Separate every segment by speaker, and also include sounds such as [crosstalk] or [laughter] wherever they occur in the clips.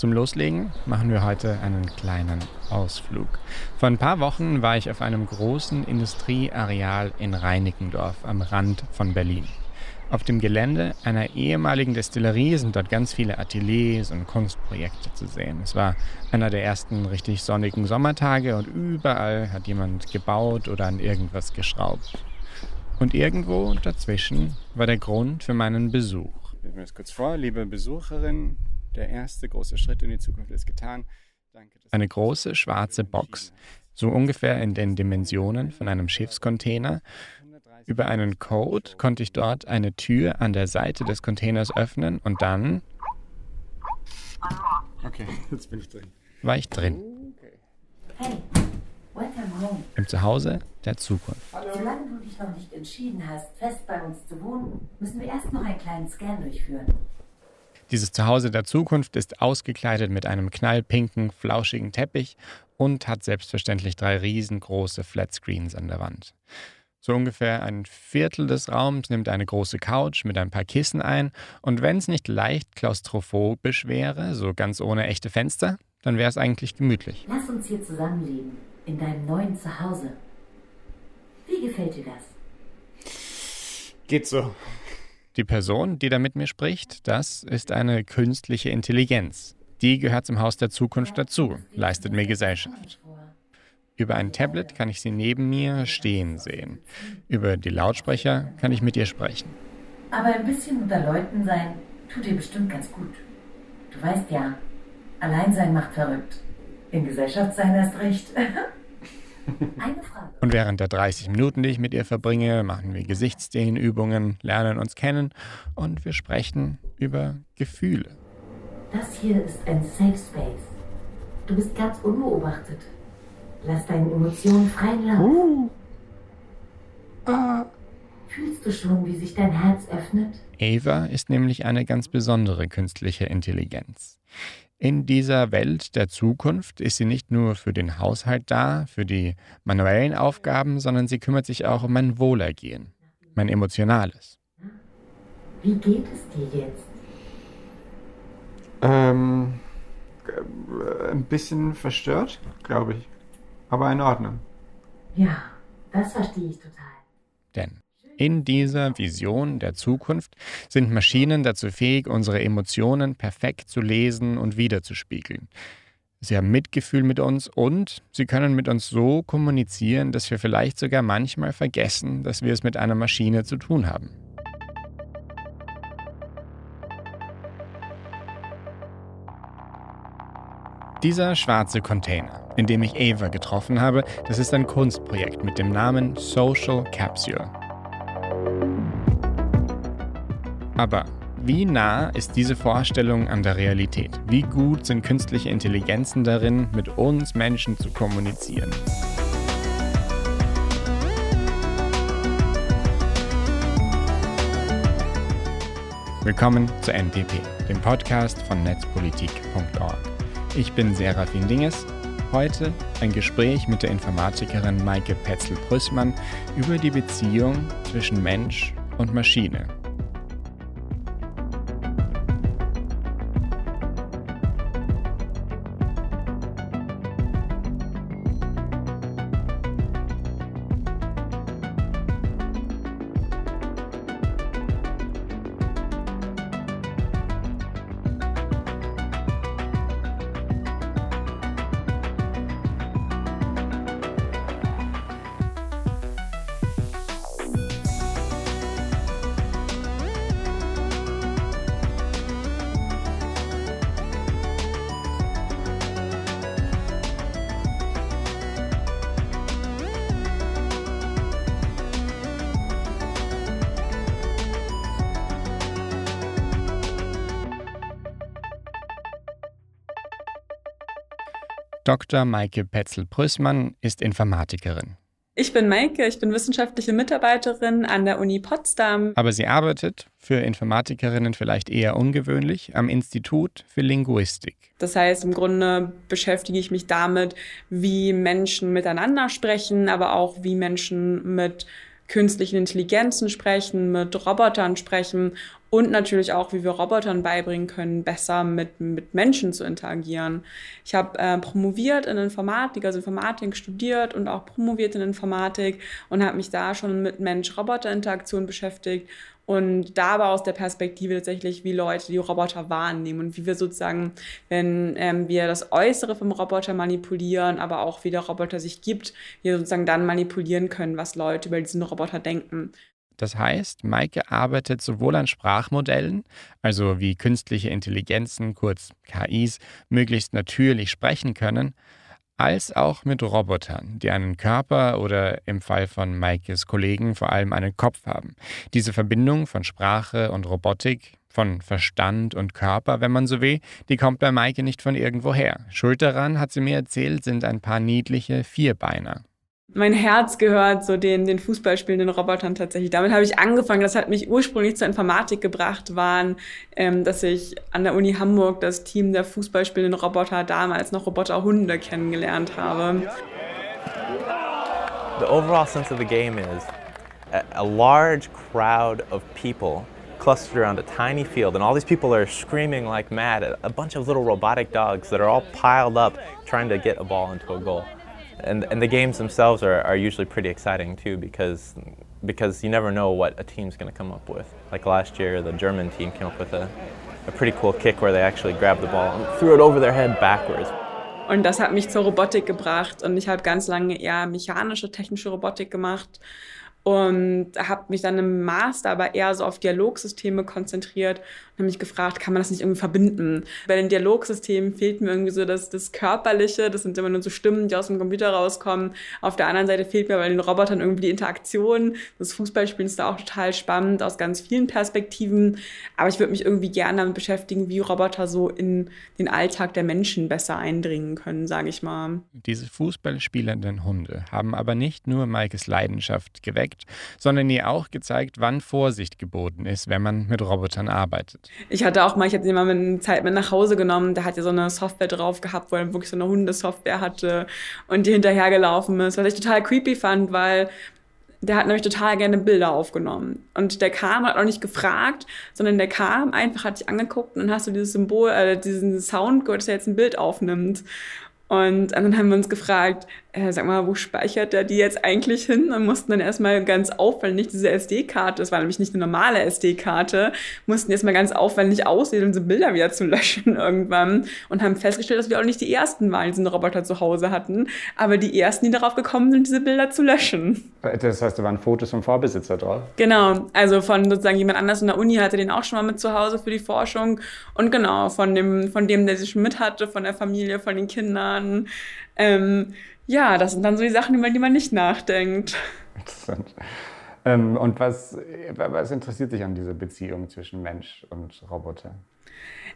Speaker 1: Zum Loslegen machen wir heute einen kleinen Ausflug. Vor ein paar Wochen war ich auf einem großen Industrieareal in Reinickendorf am Rand von Berlin. Auf dem Gelände einer ehemaligen Destillerie sind dort ganz viele Ateliers und Kunstprojekte zu sehen. Es war einer der ersten richtig sonnigen Sommertage und überall hat jemand gebaut oder an irgendwas geschraubt. Und irgendwo dazwischen war der Grund für meinen Besuch. Ich mir das kurz vor, liebe Besucherin, der erste große Schritt in die Zukunft ist getan. Danke, Eine große schwarze Box, so ungefähr in den Dimensionen von einem Schiffscontainer. Über einen Code konnte ich dort eine Tür an der Seite des Containers öffnen und dann. Okay, jetzt bin ich drin. War ich drin. Hey, welcome home. Im Zuhause der Zukunft.
Speaker 2: Hallo. Solange du dich noch nicht entschieden hast, fest bei uns zu wohnen, müssen wir erst noch einen kleinen Scan durchführen.
Speaker 1: Dieses Zuhause der Zukunft ist ausgekleidet mit einem knallpinken, flauschigen Teppich und hat selbstverständlich drei riesengroße Flatscreens an der Wand. So ungefähr ein Viertel des Raums nimmt eine große Couch mit ein paar Kissen ein und wenn es nicht leicht klaustrophobisch wäre, so ganz ohne echte Fenster, dann wäre es eigentlich gemütlich.
Speaker 2: Lass uns hier zusammenleben, in deinem neuen Zuhause. Wie gefällt dir das?
Speaker 1: Geht so. Die Person, die da mit mir spricht, das ist eine künstliche Intelligenz. Die gehört zum Haus der Zukunft dazu, leistet mir Gesellschaft. Über ein Tablet kann ich sie neben mir stehen sehen. Über die Lautsprecher kann ich mit ihr sprechen.
Speaker 2: Aber ein bisschen unter Leuten sein tut dir bestimmt ganz gut. Du weißt ja, Alleinsein macht verrückt. In Gesellschaft sein erst recht. [laughs]
Speaker 1: Eine Frage. Und während der 30 Minuten, die ich mit ihr verbringe, machen wir Gesichtsdehnübungen, lernen uns kennen und wir sprechen über Gefühle.
Speaker 2: Das hier ist ein Safe Space. Du bist ganz unbeobachtet. Lass deine Emotionen freien Lauf. Uh. Uh. Fühlst du schon, wie sich dein Herz öffnet?
Speaker 1: Ava ist nämlich eine ganz besondere künstliche Intelligenz. In dieser Welt der Zukunft ist sie nicht nur für den Haushalt da, für die manuellen Aufgaben, sondern sie kümmert sich auch um mein Wohlergehen, mein emotionales.
Speaker 2: Wie geht es dir jetzt?
Speaker 3: Ähm, äh, ein bisschen verstört, glaube ich. Aber in Ordnung.
Speaker 2: Ja, das verstehe ich total.
Speaker 1: Denn in dieser Vision der Zukunft sind Maschinen dazu fähig, unsere Emotionen perfekt zu lesen und wiederzuspiegeln. Sie haben Mitgefühl mit uns und sie können mit uns so kommunizieren, dass wir vielleicht sogar manchmal vergessen, dass wir es mit einer Maschine zu tun haben. Dieser schwarze Container, in dem ich Ava getroffen habe, das ist ein Kunstprojekt mit dem Namen Social Capsule. Aber wie nah ist diese Vorstellung an der Realität? Wie gut sind künstliche Intelligenzen darin, mit uns Menschen zu kommunizieren? Willkommen zu NPP, dem Podcast von netzpolitik.org. Ich bin Serafin Dinges. Heute ein Gespräch mit der Informatikerin Maike Petzel-Prüßmann über die Beziehung zwischen Mensch und Maschine Dr. Maike Petzel-Prüßmann ist Informatikerin.
Speaker 4: Ich bin Maike, ich bin wissenschaftliche Mitarbeiterin an der Uni Potsdam.
Speaker 1: Aber sie arbeitet, für Informatikerinnen vielleicht eher ungewöhnlich, am Institut für Linguistik.
Speaker 4: Das heißt, im Grunde beschäftige ich mich damit, wie Menschen miteinander sprechen, aber auch wie Menschen mit künstlichen Intelligenzen sprechen, mit Robotern sprechen und natürlich auch, wie wir Robotern beibringen können, besser mit, mit Menschen zu interagieren. Ich habe äh, promoviert in Informatik, also Informatik studiert und auch promoviert in Informatik und habe mich da schon mit Mensch-Roboter-Interaktion beschäftigt und da war aus der Perspektive tatsächlich, wie Leute die Roboter wahrnehmen und wie wir sozusagen, wenn ähm, wir das Äußere vom Roboter manipulieren, aber auch wie der Roboter sich gibt, wir sozusagen dann manipulieren können, was Leute über diesen Roboter denken.
Speaker 1: Das heißt, Maike arbeitet sowohl an Sprachmodellen, also wie künstliche Intelligenzen, kurz KIs, möglichst natürlich sprechen können, als auch mit Robotern, die einen Körper oder im Fall von Maikes Kollegen vor allem einen Kopf haben. Diese Verbindung von Sprache und Robotik, von Verstand und Körper, wenn man so will, die kommt bei Maike nicht von irgendwoher. Schuld daran, hat sie mir erzählt, sind ein paar niedliche Vierbeiner
Speaker 4: mein Herz gehört so den, den Fußballspielenden Robotern tatsächlich. Damit habe ich angefangen. Das hat mich ursprünglich zur Informatik gebracht, waren, ähm, dass ich an der Uni Hamburg das Team der Fußballspielenden Roboter, damals noch Roboterhunde, kennengelernt habe.
Speaker 5: The overall sense of the game is a, large crowd of people clustered around a tiny field, and all these people are screaming like mad at a bunch of little robotic dogs that are all piled up trying to get a ball into a goal. And and the games themselves are, are usually pretty exciting too because because you never know what a team's going to come up with. Like last year, the German team came up with a, a pretty cool kick where they actually grabbed the ball and threw it over their head backwards.
Speaker 4: Und das hat mich zur Robotik gebracht und ich habe ganz lange eher mechanische, technische Robotik gemacht und habe mich dann im Master aber eher so auf Dialogsysteme konzentriert habe mich gefragt, kann man das nicht irgendwie verbinden? Bei den Dialogsystemen fehlt mir irgendwie so das, das Körperliche, das sind immer nur so Stimmen, die aus dem Computer rauskommen. Auf der anderen Seite fehlt mir bei den Robotern irgendwie die Interaktion. Das Fußballspielen ist da auch total spannend aus ganz vielen Perspektiven, aber ich würde mich irgendwie gerne damit beschäftigen, wie Roboter so in den Alltag der Menschen besser eindringen können, sage ich mal.
Speaker 1: Diese Fußballspielenden Hunde haben aber nicht nur Maikes Leidenschaft geweckt, geweckt, sondern ihr auch gezeigt, wann Vorsicht geboten ist, wenn man mit Robotern arbeitet.
Speaker 4: Ich hatte auch mal, ich hatte mit Zeit mit nach Hause genommen, der hat ja so eine Software drauf gehabt, wo er wirklich so eine Hundesoftware hatte und die hinterhergelaufen ist, was ich total creepy fand, weil der hat nämlich total gerne Bilder aufgenommen. Und der kam, hat auch nicht gefragt, sondern der kam einfach, hat sich angeguckt und dann hast du dieses Symbol, äh, diesen Sound gehört, dass er jetzt ein Bild aufnimmt. Und dann haben wir uns gefragt, äh, sag mal, wo speichert der die jetzt eigentlich hin? Und mussten dann erstmal ganz aufwendig diese SD-Karte, das war nämlich nicht eine normale SD-Karte, mussten erstmal ganz aufwendig aussehen, um so Bilder wieder zu [laughs] löschen irgendwann. Und haben festgestellt, dass wir auch nicht die ersten waren, die diesen Roboter zu Hause hatten, aber die ersten, die darauf gekommen sind, diese Bilder zu löschen.
Speaker 3: Das heißt, da waren Fotos vom Vorbesitzer drauf?
Speaker 4: Genau, also von sozusagen jemand anders in der Uni hatte den auch schon mal mit zu Hause für die Forschung. Und genau, von dem, von dem, der sich mit hatte, von der Familie, von den Kindern Jahren. Ähm, ja, das sind dann so die Sachen, über die man nicht nachdenkt.
Speaker 3: Interessant. Ähm, und was, was interessiert dich an dieser Beziehung zwischen Mensch und Roboter?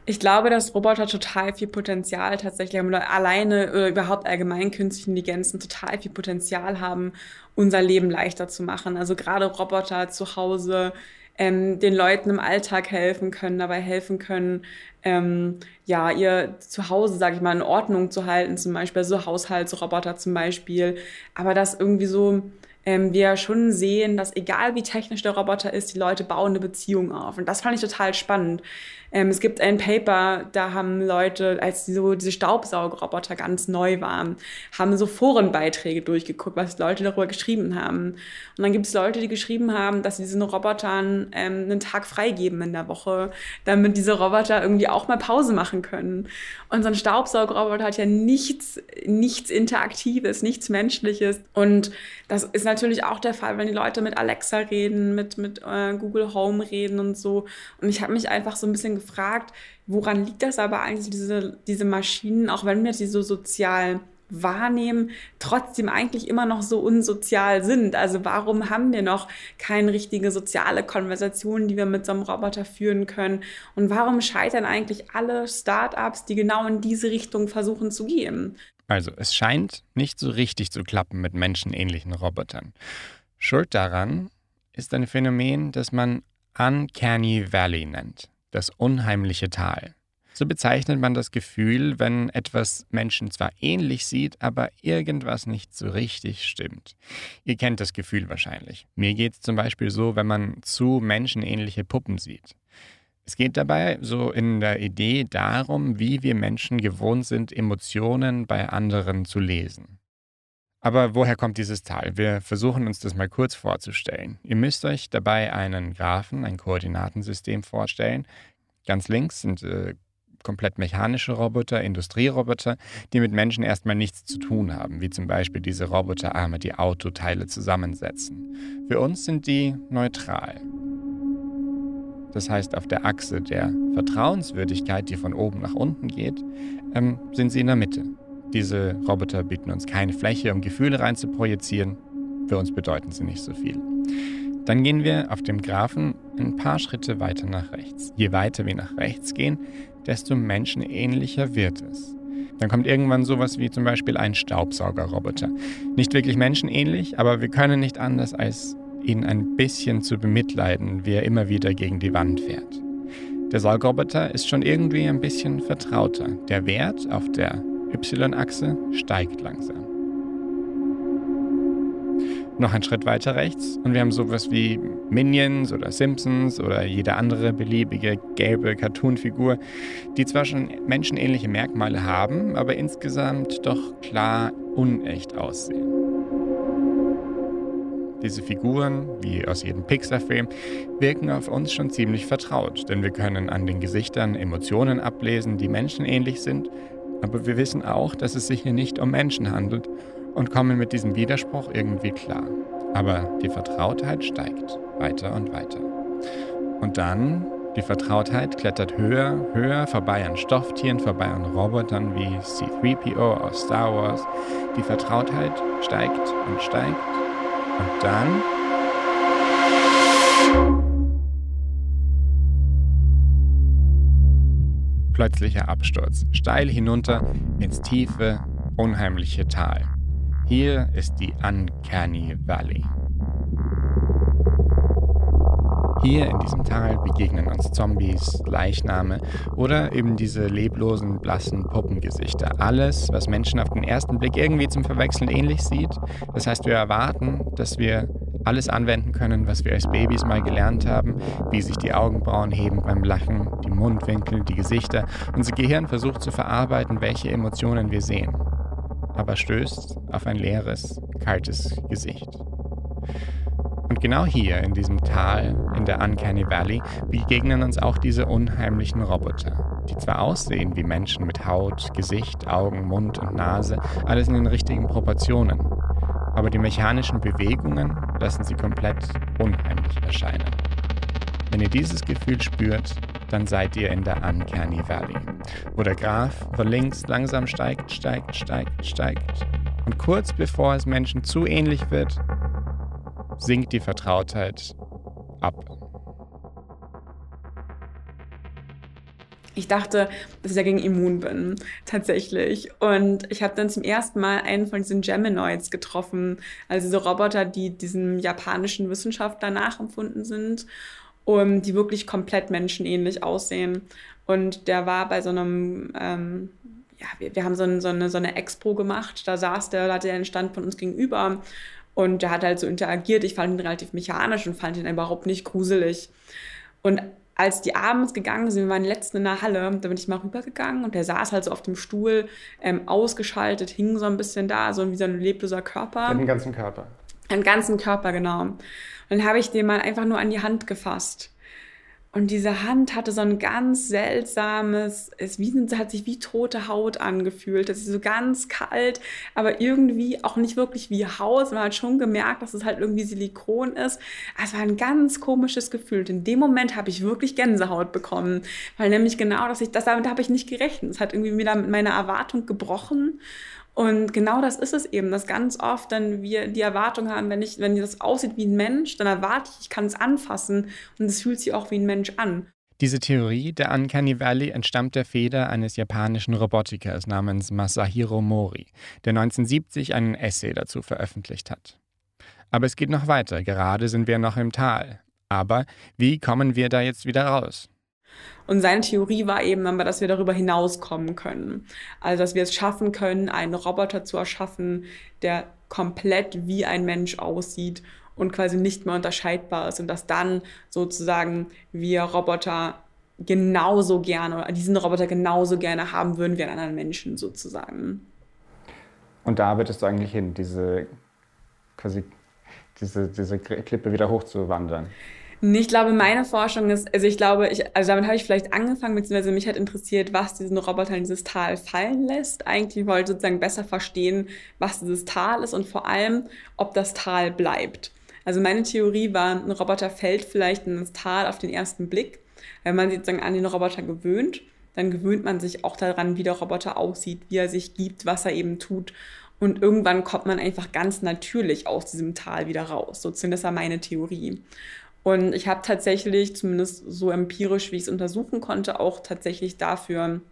Speaker 4: Ich glaube, dass Roboter total viel Potenzial tatsächlich haben oder alleine oder überhaupt allgemein künstliche Intelligenzen total viel Potenzial haben, unser Leben leichter zu machen. Also gerade Roboter zu Hause ähm, den Leuten im Alltag helfen können, dabei helfen können, ähm, ja, ihr Zuhause, sage ich mal, in Ordnung zu halten, zum Beispiel so Haushaltsroboter zum Beispiel. Aber das irgendwie so ähm, wir schon sehen, dass egal wie technisch der Roboter ist, die Leute bauen eine Beziehung auf. Und das fand ich total spannend. Ähm, es gibt ein Paper, da haben Leute, als so diese Staubsaugerroboter ganz neu waren, haben so Forenbeiträge durchgeguckt, was Leute darüber geschrieben haben. Und dann gibt es Leute, die geschrieben haben, dass sie diesen Robotern ähm, einen Tag freigeben in der Woche, damit diese Roboter irgendwie auch mal Pause machen können. Und so ein Staubsaugerroboter hat ja nichts, nichts Interaktives, nichts Menschliches. Und das ist natürlich auch der Fall, wenn die Leute mit Alexa reden, mit, mit äh, Google Home reden und so. Und ich habe mich einfach so ein bisschen gefragt, woran liegt das aber eigentlich, diese, diese Maschinen, auch wenn wir sie so sozial wahrnehmen, trotzdem eigentlich immer noch so unsozial sind. Also warum haben wir noch keine richtige soziale Konversation, die wir mit so einem Roboter führen können? Und warum scheitern eigentlich alle Startups, die genau in diese Richtung versuchen zu gehen?
Speaker 1: Also es scheint nicht so richtig zu klappen mit menschenähnlichen Robotern. Schuld daran ist ein Phänomen, das man Uncanny Valley nennt das unheimliche Tal. So bezeichnet man das Gefühl, wenn etwas Menschen zwar ähnlich sieht, aber irgendwas nicht so richtig stimmt. Ihr kennt das Gefühl wahrscheinlich. Mir geht es zum Beispiel so, wenn man zu menschenähnliche Puppen sieht. Es geht dabei so in der Idee darum, wie wir Menschen gewohnt sind, Emotionen bei anderen zu lesen. Aber woher kommt dieses Tal? Wir versuchen uns das mal kurz vorzustellen. Ihr müsst euch dabei einen Graphen, ein Koordinatensystem vorstellen. Ganz links sind äh, komplett mechanische Roboter, Industrieroboter, die mit Menschen erstmal nichts zu tun haben, wie zum Beispiel diese Roboterarme, die Autoteile zusammensetzen. Für uns sind die neutral. Das heißt, auf der Achse der Vertrauenswürdigkeit, die von oben nach unten geht, ähm, sind sie in der Mitte. Diese Roboter bieten uns keine Fläche, um Gefühle rein zu projizieren. Für uns bedeuten sie nicht so viel. Dann gehen wir auf dem Graphen ein paar Schritte weiter nach rechts. Je weiter wir nach rechts gehen, desto menschenähnlicher wird es. Dann kommt irgendwann sowas wie zum Beispiel ein Staubsaugerroboter. Nicht wirklich menschenähnlich, aber wir können nicht anders, als ihn ein bisschen zu bemitleiden, wie er immer wieder gegen die Wand fährt. Der Saugroboter ist schon irgendwie ein bisschen vertrauter. Der Wert auf der Y-Achse steigt langsam. Noch ein Schritt weiter rechts und wir haben sowas wie Minions oder Simpsons oder jede andere beliebige gelbe Cartoonfigur, die zwar schon menschenähnliche Merkmale haben, aber insgesamt doch klar unecht aussehen. Diese Figuren, wie aus jedem Pixar-Film, wirken auf uns schon ziemlich vertraut, denn wir können an den Gesichtern Emotionen ablesen, die menschenähnlich sind aber wir wissen auch, dass es sich hier nicht um Menschen handelt und kommen mit diesem Widerspruch irgendwie klar. Aber die Vertrautheit steigt weiter und weiter. Und dann, die Vertrautheit klettert höher, höher, vorbei an Stofftieren, vorbei an Robotern wie C3PO aus Star Wars. Die Vertrautheit steigt und steigt. Und dann plötzlicher Absturz, steil hinunter ins tiefe, unheimliche Tal. Hier ist die Uncanny Valley. Hier in diesem Tal begegnen uns Zombies, Leichname oder eben diese leblosen, blassen Puppengesichter. Alles, was Menschen auf den ersten Blick irgendwie zum Verwechseln ähnlich sieht. Das heißt, wir erwarten, dass wir alles anwenden können, was wir als Babys mal gelernt haben, wie sich die Augenbrauen heben beim Lachen, die Mundwinkel, die Gesichter. Unser Gehirn versucht zu verarbeiten, welche Emotionen wir sehen, aber stößt auf ein leeres, kaltes Gesicht. Und genau hier, in diesem Tal, in der Uncanny Valley, begegnen uns auch diese unheimlichen Roboter, die zwar aussehen wie Menschen mit Haut, Gesicht, Augen, Mund und Nase, alles in den richtigen Proportionen, aber die mechanischen Bewegungen lassen sie komplett unheimlich erscheinen. Wenn ihr dieses Gefühl spürt, dann seid ihr in der Uncanny Valley, wo der Graph von links langsam steigt, steigt, steigt, steigt. Und kurz bevor es Menschen zu ähnlich wird, sinkt die Vertrautheit ab.
Speaker 4: Ich dachte, dass ich dagegen immun bin, tatsächlich. Und ich habe dann zum ersten Mal einen von diesen Geminoids getroffen, also so Roboter, die diesem japanischen Wissenschaftler nachempfunden sind und die wirklich komplett menschenähnlich aussehen. Und der war bei so einem, ähm, ja, wir, wir haben so, ein, so, eine, so eine Expo gemacht, da saß der, da hatte er einen Stand von uns gegenüber und der hat halt so interagiert. Ich fand ihn relativ mechanisch und fand ihn überhaupt nicht gruselig. Und als die abends gegangen sind, wir waren letzten in der Halle, da bin ich mal rübergegangen und der saß halt so auf dem Stuhl, ähm, ausgeschaltet, hing so ein bisschen da, so wie so ein lebloser Körper.
Speaker 3: Den ganzen Körper.
Speaker 4: Den ganzen Körper, genau. Und dann habe ich den mal einfach nur an die Hand gefasst. Und diese Hand hatte so ein ganz seltsames, es hat sich wie tote Haut angefühlt. Das ist so ganz kalt, aber irgendwie auch nicht wirklich wie Haut. Man hat schon gemerkt, dass es halt irgendwie Silikon ist. Es war ein ganz komisches Gefühl. In dem Moment habe ich wirklich Gänsehaut bekommen, weil nämlich genau, dass ich das damit habe ich nicht gerechnet. Es hat irgendwie wieder mit meiner Erwartung gebrochen. Und genau das ist es eben, dass ganz oft dann wir die Erwartung haben, wenn ich, wenn das aussieht wie ein Mensch, dann erwarte ich, ich kann es anfassen und es fühlt sich auch wie ein Mensch an.
Speaker 1: Diese Theorie der Uncanny Valley entstammt der Feder eines japanischen Robotikers namens Masahiro Mori, der 1970 einen Essay dazu veröffentlicht hat. Aber es geht noch weiter, gerade sind wir noch im Tal. Aber wie kommen wir da jetzt wieder raus?
Speaker 4: Und seine Theorie war eben dass wir darüber hinauskommen können. Also, dass wir es schaffen können, einen Roboter zu erschaffen, der komplett wie ein Mensch aussieht und quasi nicht mehr unterscheidbar ist und dass dann sozusagen wir Roboter genauso gerne oder diesen Roboter genauso gerne haben würden wie einen anderen Menschen sozusagen.
Speaker 3: Und da arbeitest du eigentlich hin, diese quasi diese, diese Klippe wieder hochzuwandern?
Speaker 4: Ich glaube, meine Forschung ist, also ich glaube, ich, also damit habe ich vielleicht angefangen, beziehungsweise mich hat interessiert, was diesen Roboter in dieses Tal fallen lässt. Eigentlich wollte ich sozusagen besser verstehen, was dieses Tal ist und vor allem, ob das Tal bleibt. Also meine Theorie war, ein Roboter fällt vielleicht in das Tal auf den ersten Blick. Wenn man sich sozusagen an den Roboter gewöhnt, dann gewöhnt man sich auch daran, wie der Roboter aussieht, wie er sich gibt, was er eben tut. Und irgendwann kommt man einfach ganz natürlich aus diesem Tal wieder raus. Sozusagen, das war meine Theorie. Und ich habe tatsächlich, zumindest so empirisch, wie ich es untersuchen konnte, auch tatsächlich dafür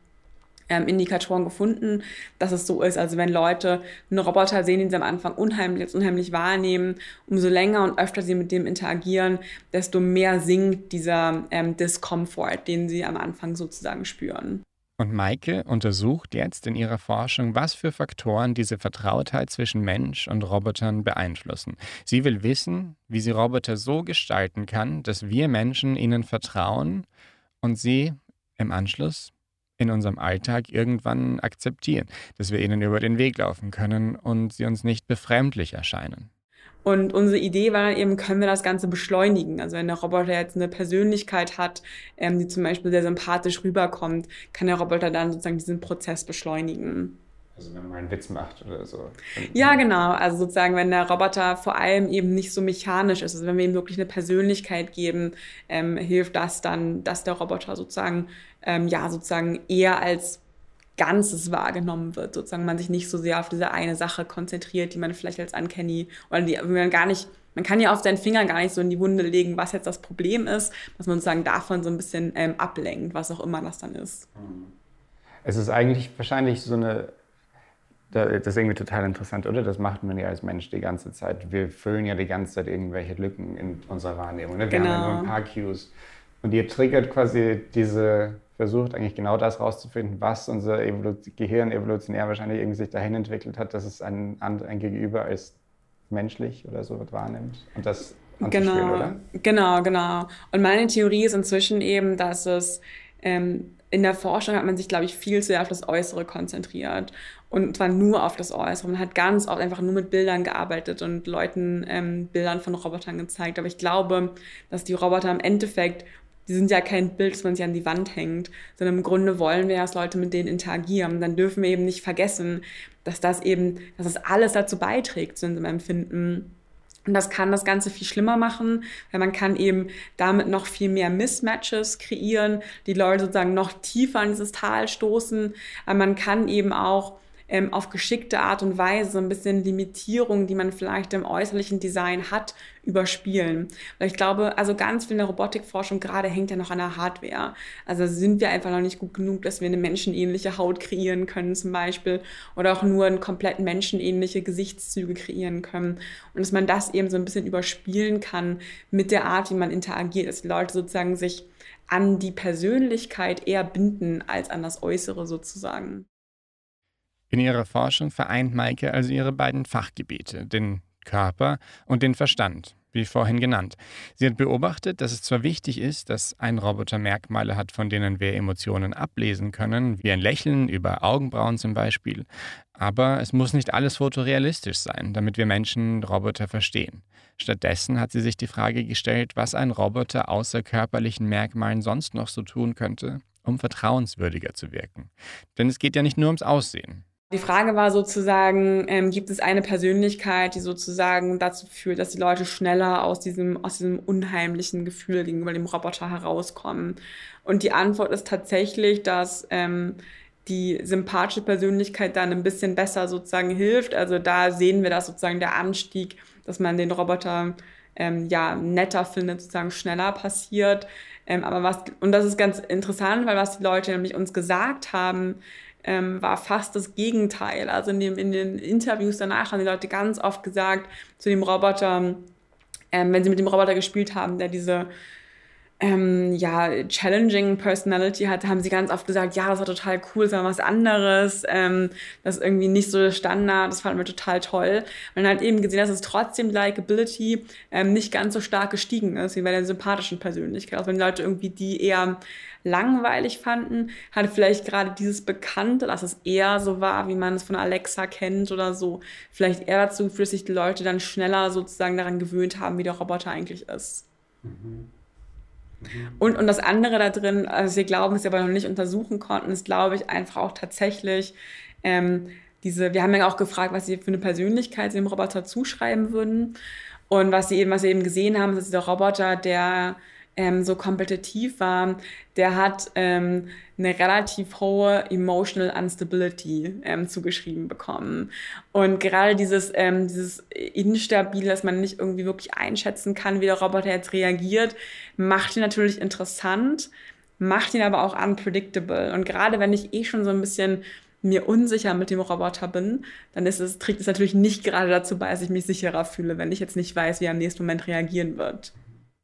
Speaker 4: ähm, Indikatoren gefunden, dass es so ist. Also wenn Leute einen Roboter sehen, den sie am Anfang unheimlich, unheimlich wahrnehmen, umso länger und öfter sie mit dem interagieren, desto mehr sinkt dieser ähm, Discomfort, den sie am Anfang sozusagen spüren.
Speaker 1: Und Maike untersucht jetzt in ihrer Forschung, was für Faktoren diese Vertrautheit zwischen Mensch und Robotern beeinflussen. Sie will wissen, wie sie Roboter so gestalten kann, dass wir Menschen ihnen vertrauen und sie im Anschluss in unserem Alltag irgendwann akzeptieren, dass wir ihnen über den Weg laufen können und sie uns nicht befremdlich erscheinen.
Speaker 4: Und unsere Idee war dann eben, können wir das Ganze beschleunigen? Also wenn der Roboter jetzt eine Persönlichkeit hat, ähm, die zum Beispiel sehr sympathisch rüberkommt, kann der Roboter dann sozusagen diesen Prozess beschleunigen.
Speaker 3: Also wenn man einen Witz macht oder so.
Speaker 4: Ja, genau. Also sozusagen, wenn der Roboter vor allem eben nicht so mechanisch ist, also wenn wir ihm wirklich eine Persönlichkeit geben, ähm, hilft das dann, dass der Roboter sozusagen, ähm, ja, sozusagen eher als Ganzes wahrgenommen wird, sozusagen man sich nicht so sehr auf diese eine Sache konzentriert, die man vielleicht als Uncanny oder die man gar nicht, man kann ja auf seinen Finger gar nicht so in die Wunde legen, was jetzt das Problem ist, dass man sozusagen davon so ein bisschen ähm, ablenkt, was auch immer das dann ist.
Speaker 3: Es ist eigentlich wahrscheinlich so eine, das ist irgendwie total interessant, oder? Das macht man ja als Mensch die ganze Zeit. Wir füllen ja die ganze Zeit irgendwelche Lücken in unserer Wahrnehmung. Ne? Wir genau. haben ja nur ein paar Cues. Und ihr triggert quasi diese versucht eigentlich genau das rauszufinden, was unser Evolu Gehirn evolutionär wahrscheinlich irgendwie sich dahin entwickelt hat, dass es ein, ein Gegenüber als menschlich oder so wahrnimmt und das
Speaker 4: genau,
Speaker 3: oder?
Speaker 4: Genau, genau. Und meine Theorie ist inzwischen eben, dass es ähm, in der Forschung hat man sich, glaube ich, viel zu sehr auf das Äußere konzentriert. Und zwar nur auf das Äußere. Man hat ganz oft einfach nur mit Bildern gearbeitet und Leuten ähm, Bildern von Robotern gezeigt. Aber ich glaube, dass die Roboter im Endeffekt die sind ja kein Bild, das man sich an die Wand hängt, sondern im Grunde wollen wir, dass Leute mit denen interagieren. Dann dürfen wir eben nicht vergessen, dass das eben, dass das alles dazu beiträgt zu unserem Empfinden. Und das kann das Ganze viel schlimmer machen, weil man kann eben damit noch viel mehr Mismatches kreieren, die Leute sozusagen noch tiefer in dieses Tal stoßen. Aber man kann eben auch ähm, auf geschickte Art und Weise ein bisschen Limitierungen, die man vielleicht im äußerlichen Design hat, überspielen. Weil ich glaube, also ganz viel in der Robotikforschung gerade hängt ja noch an der Hardware. Also sind wir einfach noch nicht gut genug, dass wir eine menschenähnliche Haut kreieren können zum Beispiel oder auch nur ein komplett menschenähnliche Gesichtszüge kreieren können. Und dass man das eben so ein bisschen überspielen kann mit der Art, wie man interagiert, dass die Leute sozusagen sich an die Persönlichkeit eher binden als an das Äußere sozusagen.
Speaker 1: In ihrer Forschung vereint Maike also ihre beiden Fachgebiete, den Körper und den Verstand, wie vorhin genannt. Sie hat beobachtet, dass es zwar wichtig ist, dass ein Roboter Merkmale hat, von denen wir Emotionen ablesen können, wie ein Lächeln über Augenbrauen zum Beispiel, aber es muss nicht alles fotorealistisch sein, damit wir Menschen Roboter verstehen. Stattdessen hat sie sich die Frage gestellt, was ein Roboter außer körperlichen Merkmalen sonst noch so tun könnte, um vertrauenswürdiger zu wirken. Denn es geht ja nicht nur ums Aussehen.
Speaker 4: Die Frage war sozusagen, ähm, gibt es eine Persönlichkeit, die sozusagen dazu führt, dass die Leute schneller aus diesem, aus diesem unheimlichen Gefühl gegenüber dem Roboter herauskommen? Und die Antwort ist tatsächlich, dass ähm, die sympathische Persönlichkeit dann ein bisschen besser sozusagen hilft. Also da sehen wir, dass sozusagen der Anstieg, dass man den Roboter ähm, ja netter findet, sozusagen schneller passiert. Ähm, aber was, und das ist ganz interessant, weil was die Leute nämlich uns gesagt haben, ähm, war fast das Gegenteil. Also in, dem, in den Interviews danach haben die Leute ganz oft gesagt zu dem Roboter, ähm, wenn sie mit dem Roboter gespielt haben, der diese ähm, ja, challenging Personality hatte, haben sie ganz oft gesagt, ja, das war total cool, das war was anderes, ähm, das ist irgendwie nicht so Standard, das fanden wir total toll. Man hat eben gesehen, dass es trotzdem Likability ähm, nicht ganz so stark gestiegen ist, wie bei der sympathischen Persönlichkeit. Auch wenn Leute irgendwie die eher langweilig fanden, hatte vielleicht gerade dieses Bekannte, dass es eher so war, wie man es von Alexa kennt oder so, vielleicht eher dazu geführt, dass sich die Leute dann schneller sozusagen daran gewöhnt haben, wie der Roboter eigentlich ist. Mhm. Und, und das andere da drin, also wir glauben, es aber noch nicht untersuchen konnten, ist, glaube ich, einfach auch tatsächlich ähm, diese, wir haben ja auch gefragt, was sie für eine Persönlichkeit dem Roboter zuschreiben würden. Und was sie eben, was sie eben gesehen haben, ist, dass der Roboter, der ähm, so kompetitiv war, der hat ähm, eine relativ hohe Emotional Instability ähm, zugeschrieben bekommen. Und gerade dieses, ähm, dieses Instabil, dass man nicht irgendwie wirklich einschätzen kann, wie der Roboter jetzt reagiert, macht ihn natürlich interessant, macht ihn aber auch unpredictable. Und gerade wenn ich eh schon so ein bisschen mir unsicher mit dem Roboter bin, dann ist es, trägt es natürlich nicht gerade dazu bei, dass ich mich sicherer fühle, wenn ich jetzt nicht weiß, wie er im nächsten Moment reagieren wird.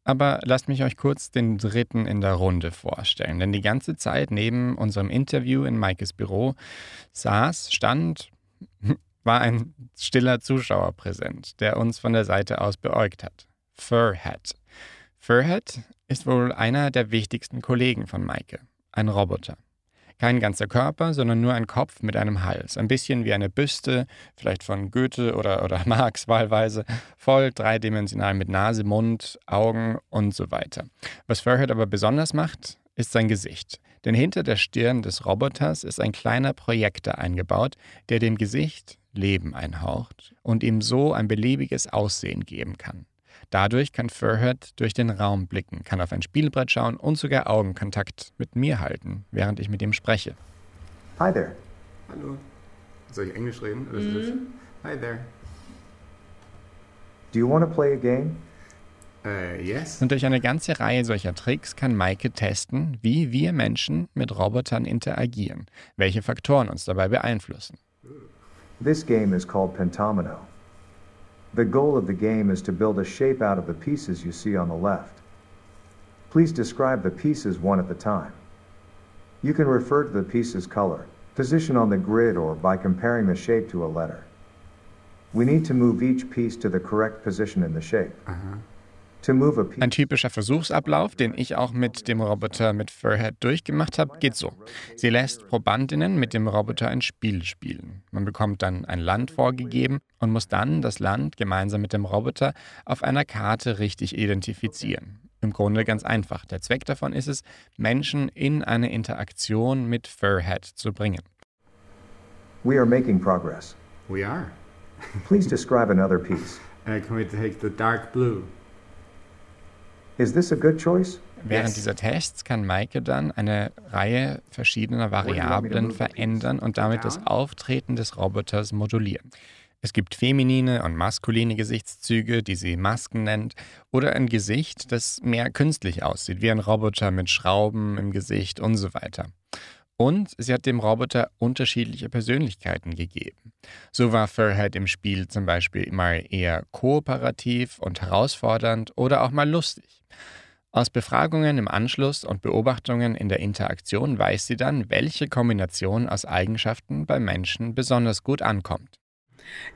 Speaker 1: Aber lasst mich euch kurz den dritten in der Runde vorstellen. Denn die ganze Zeit neben unserem Interview in Maikes Büro saß, stand, [laughs] war ein stiller Zuschauer präsent, der uns von der Seite aus beäugt hat. Furhead. Furhead ist wohl einer der wichtigsten Kollegen von Maike. Ein Roboter. Kein ganzer Körper, sondern nur ein Kopf mit einem Hals. Ein bisschen wie eine Büste, vielleicht von Goethe oder, oder [laughs] Marx wahlweise, voll dreidimensional mit Nase, Mund, Augen und so weiter. Was Furhead aber besonders macht, ist sein Gesicht. Denn hinter der Stirn des Roboters ist ein kleiner Projektor eingebaut, der dem Gesicht Leben einhaucht und ihm so ein beliebiges Aussehen geben kann. Dadurch kann Furhead durch den Raum blicken, kann auf ein Spielbrett schauen und sogar Augenkontakt mit mir halten, während ich mit ihm spreche.
Speaker 3: Hi there. Hallo. Soll ich Englisch reden? Mhm. Hi there.
Speaker 6: Do you want to play a game?
Speaker 3: Uh, yes.
Speaker 1: Und durch eine ganze Reihe solcher Tricks kann Maike testen, wie wir Menschen mit Robotern interagieren, welche Faktoren uns dabei beeinflussen.
Speaker 6: This game is called Pentomino. The goal of the game is to build a shape out of the pieces you see on the left. Please describe the pieces one at a time. You can refer to the piece's color, position on the grid, or by comparing the shape to a letter. We need to move each piece to the correct position in the shape. Uh -huh.
Speaker 1: Ein typischer Versuchsablauf, den ich auch mit dem Roboter mit Furhead durchgemacht habe, geht so. Sie lässt Probandinnen mit dem Roboter ein Spiel spielen. Man bekommt dann ein Land vorgegeben und muss dann das Land gemeinsam mit dem Roboter auf einer Karte richtig identifizieren. Im Grunde ganz einfach. Der Zweck davon ist es, Menschen in eine Interaktion mit Furhead zu bringen.
Speaker 6: We are making progress.
Speaker 3: We are.
Speaker 6: Please describe another piece.
Speaker 3: Uh, can we take the dark blue?
Speaker 6: Is this a good choice?
Speaker 1: Während dieser Tests kann Maike dann eine Reihe verschiedener Variablen verändern und damit das Auftreten des Roboters modulieren. Es gibt feminine und maskuline Gesichtszüge, die sie Masken nennt, oder ein Gesicht, das mehr künstlich aussieht, wie ein Roboter mit Schrauben im Gesicht und so weiter. Und sie hat dem Roboter unterschiedliche Persönlichkeiten gegeben. So war Furhead im Spiel zum Beispiel mal eher kooperativ und herausfordernd oder auch mal lustig. Aus Befragungen im Anschluss und Beobachtungen in der Interaktion weiß sie dann, welche Kombination aus Eigenschaften bei Menschen besonders gut ankommt.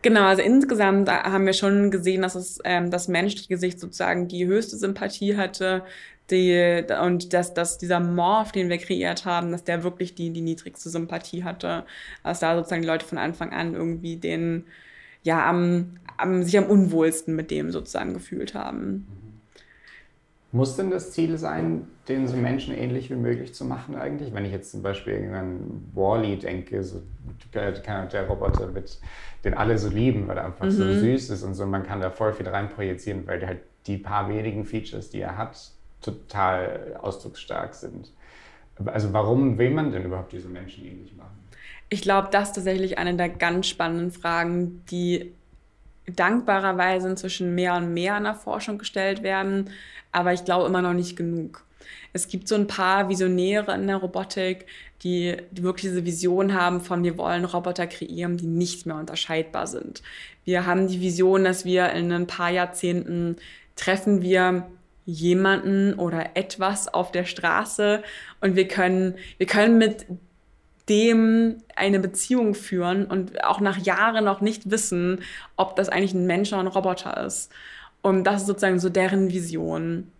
Speaker 4: Genau, also insgesamt haben wir schon gesehen, dass es ähm, das menschliche Gesicht sozusagen die höchste Sympathie hatte, die, und dass, dass dieser Morph, den wir kreiert haben, dass der wirklich die, die niedrigste Sympathie hatte. Dass da sozusagen die Leute von Anfang an irgendwie den, ja, am, am, sich am unwohlsten mit dem sozusagen gefühlt haben.
Speaker 3: Muss denn das Ziel sein, den so menschenähnlich wie möglich zu machen eigentlich? Wenn ich jetzt zum Beispiel an Wally denke, so der Roboter, mit, den alle so lieben, weil er einfach mhm. so süß ist und so, man kann da voll viel rein projizieren, weil halt die paar wenigen Features, die er hat, total ausdrucksstark sind. Also warum will man denn überhaupt diese Menschen ähnlich machen?
Speaker 4: Ich glaube, das ist tatsächlich eine der ganz spannenden Fragen, die dankbarerweise inzwischen mehr und mehr in der Forschung gestellt werden, aber ich glaube immer noch nicht genug. Es gibt so ein paar Visionäre in der Robotik, die, die wirklich diese Vision haben von, wir wollen Roboter kreieren, die nicht mehr unterscheidbar sind. Wir haben die Vision, dass wir in ein paar Jahrzehnten treffen wir jemanden oder etwas auf der Straße und wir können, wir können mit dem eine Beziehung führen und auch nach Jahren noch nicht wissen, ob das eigentlich ein Mensch oder ein Roboter ist. Und das ist sozusagen so deren Vision.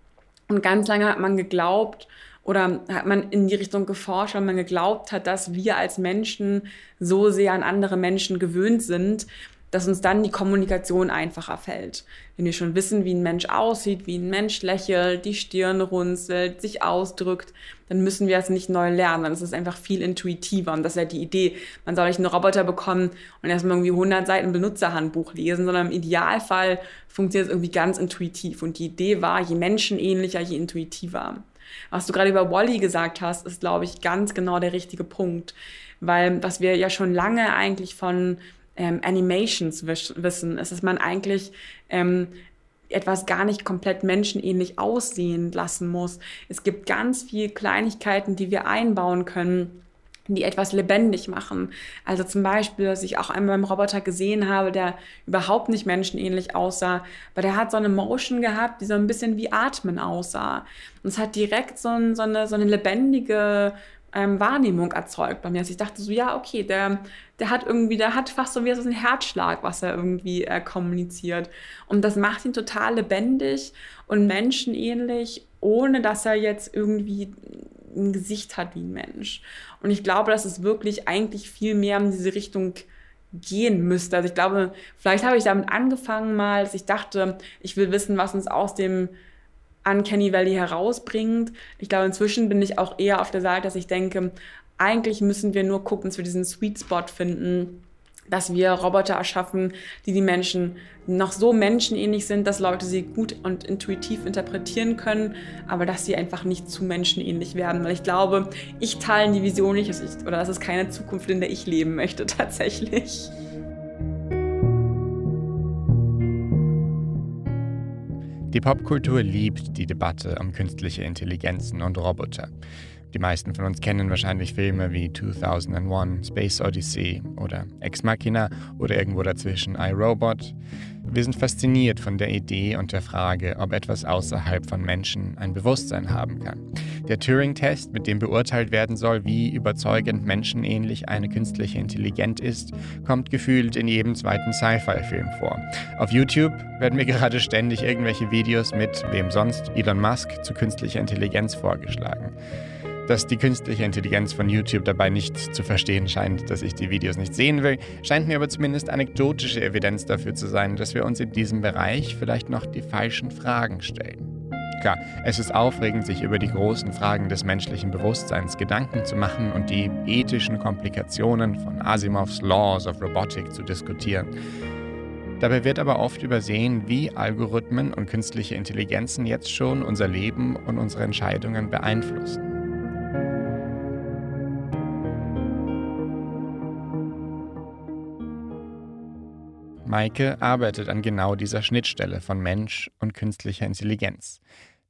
Speaker 4: Und ganz lange hat man geglaubt oder hat man in die Richtung geforscht, weil man geglaubt hat, dass wir als Menschen so sehr an andere Menschen gewöhnt sind, dass uns dann die Kommunikation einfacher fällt. Wenn wir schon wissen, wie ein Mensch aussieht, wie ein Mensch lächelt, die Stirn runzelt, sich ausdrückt, dann müssen wir es nicht neu lernen. Dann ist es einfach viel intuitiver. Und das ist ja die Idee. Man soll nicht einen Roboter bekommen und erstmal irgendwie 100 Seiten Benutzerhandbuch lesen, sondern im Idealfall funktioniert es irgendwie ganz intuitiv. Und die Idee war, je menschenähnlicher, je intuitiver. Was du gerade über Wally gesagt hast, ist, glaube ich, ganz genau der richtige Punkt. Weil was wir ja schon lange eigentlich von ähm, Animations wissen, ist, dass man eigentlich ähm, etwas gar nicht komplett menschenähnlich aussehen lassen muss. Es gibt ganz viele Kleinigkeiten, die wir einbauen können, die etwas lebendig machen. Also zum Beispiel, dass ich auch einmal beim Roboter gesehen habe, der überhaupt nicht menschenähnlich aussah, weil der hat so eine Motion gehabt, die so ein bisschen wie Atmen aussah. Und es hat direkt so, ein, so, eine, so eine lebendige ähm, Wahrnehmung erzeugt bei mir. Also ich dachte so, ja, okay, der, der hat irgendwie, der hat fast so wie so ein Herzschlag, was er irgendwie äh, kommuniziert. Und das macht ihn total lebendig und menschenähnlich, ohne dass er jetzt irgendwie ein Gesicht hat wie ein Mensch. Und ich glaube, dass es wirklich eigentlich viel mehr in diese Richtung gehen müsste. Also ich glaube, vielleicht habe ich damit angefangen mal, dass ich dachte, ich will wissen, was uns aus dem Uncanny Valley herausbringt. Ich glaube, inzwischen bin ich auch eher auf der Seite, dass ich denke, eigentlich müssen wir nur gucken, dass wir diesen Sweet Spot finden, dass wir Roboter erschaffen, die die Menschen noch so menschenähnlich sind, dass Leute sie gut und intuitiv interpretieren können, aber dass sie einfach nicht zu menschenähnlich werden. Weil ich glaube, ich teile die Vision nicht, oder das ist keine Zukunft, in der ich leben möchte [laughs] tatsächlich.
Speaker 1: Die Popkultur liebt die Debatte um künstliche Intelligenzen und Roboter. Die meisten von uns kennen wahrscheinlich Filme wie 2001, Space Odyssey oder Ex Machina oder irgendwo dazwischen iRobot. Wir sind fasziniert von der Idee und der Frage, ob etwas außerhalb von Menschen ein Bewusstsein haben kann. Der Turing-Test, mit dem beurteilt werden soll, wie überzeugend menschenähnlich eine künstliche Intelligenz ist, kommt gefühlt in jedem zweiten Sci-Fi-Film vor. Auf YouTube werden mir gerade ständig irgendwelche Videos mit wem sonst Elon Musk zu künstlicher Intelligenz vorgeschlagen. Dass die künstliche Intelligenz von YouTube dabei nicht zu verstehen scheint, dass ich die Videos nicht sehen will, scheint mir aber zumindest anekdotische Evidenz dafür zu sein, dass wir uns in diesem Bereich vielleicht noch die falschen Fragen stellen. Klar, es ist aufregend, sich über die großen Fragen des menschlichen Bewusstseins Gedanken zu machen und die ethischen Komplikationen von Asimovs Laws of Robotic zu diskutieren. Dabei wird aber oft übersehen, wie Algorithmen und künstliche Intelligenzen jetzt schon unser Leben und unsere Entscheidungen beeinflussen. Maike arbeitet an genau dieser Schnittstelle von Mensch und künstlicher Intelligenz.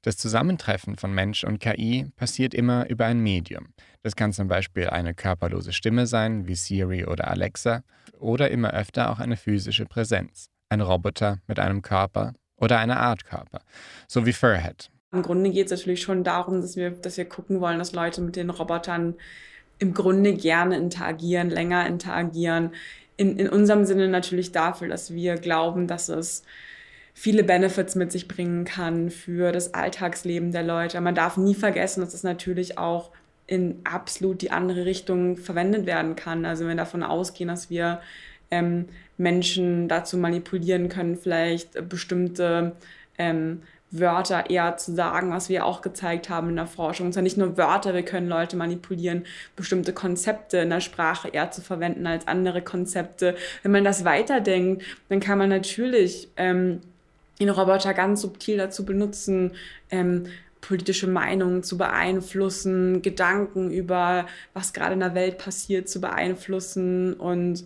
Speaker 1: Das Zusammentreffen von Mensch und KI passiert immer über ein Medium. Das kann zum Beispiel eine körperlose Stimme sein, wie Siri oder Alexa, oder immer öfter auch eine physische Präsenz, ein Roboter mit einem Körper oder einer Art Körper, so wie Furhead.
Speaker 4: Im Grunde geht es natürlich schon darum, dass wir, dass wir gucken wollen, dass Leute mit den Robotern im Grunde gerne interagieren, länger interagieren, in, in unserem Sinne natürlich dafür, dass wir glauben, dass es viele Benefits mit sich bringen kann für das Alltagsleben der Leute. Man darf nie vergessen, dass es natürlich auch in absolut die andere Richtung verwendet werden kann. Also wenn wir davon ausgehen, dass wir ähm, Menschen dazu manipulieren können, vielleicht bestimmte ähm, Wörter eher zu sagen, was wir auch gezeigt haben in der Forschung. Und zwar nicht nur Wörter, wir können Leute manipulieren, bestimmte Konzepte in der Sprache eher zu verwenden als andere Konzepte. Wenn man das weiterdenkt, dann kann man natürlich ähm, den Roboter ganz subtil dazu benutzen, ähm, politische Meinungen zu beeinflussen, Gedanken über was gerade in der Welt passiert zu beeinflussen. Und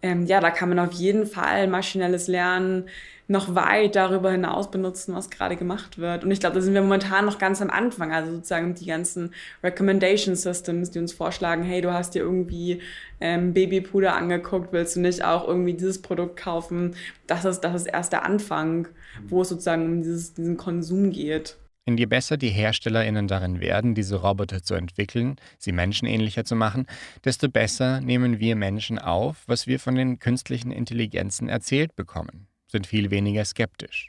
Speaker 4: ähm, ja, da kann man auf jeden Fall maschinelles Lernen noch weit darüber hinaus benutzen, was gerade gemacht wird. Und ich glaube, da sind wir momentan noch ganz am Anfang. Also sozusagen die ganzen Recommendation Systems, die uns vorschlagen, hey, du hast dir irgendwie ähm, Babypuder angeguckt, willst du nicht auch irgendwie dieses Produkt kaufen? Das ist, das ist erst der Anfang, wo es sozusagen um dieses, diesen Konsum geht.
Speaker 1: Und je besser die HerstellerInnen darin werden, diese Roboter zu entwickeln, sie menschenähnlicher zu machen, desto besser nehmen wir Menschen auf, was wir von den künstlichen Intelligenzen erzählt bekommen, sind viel weniger skeptisch.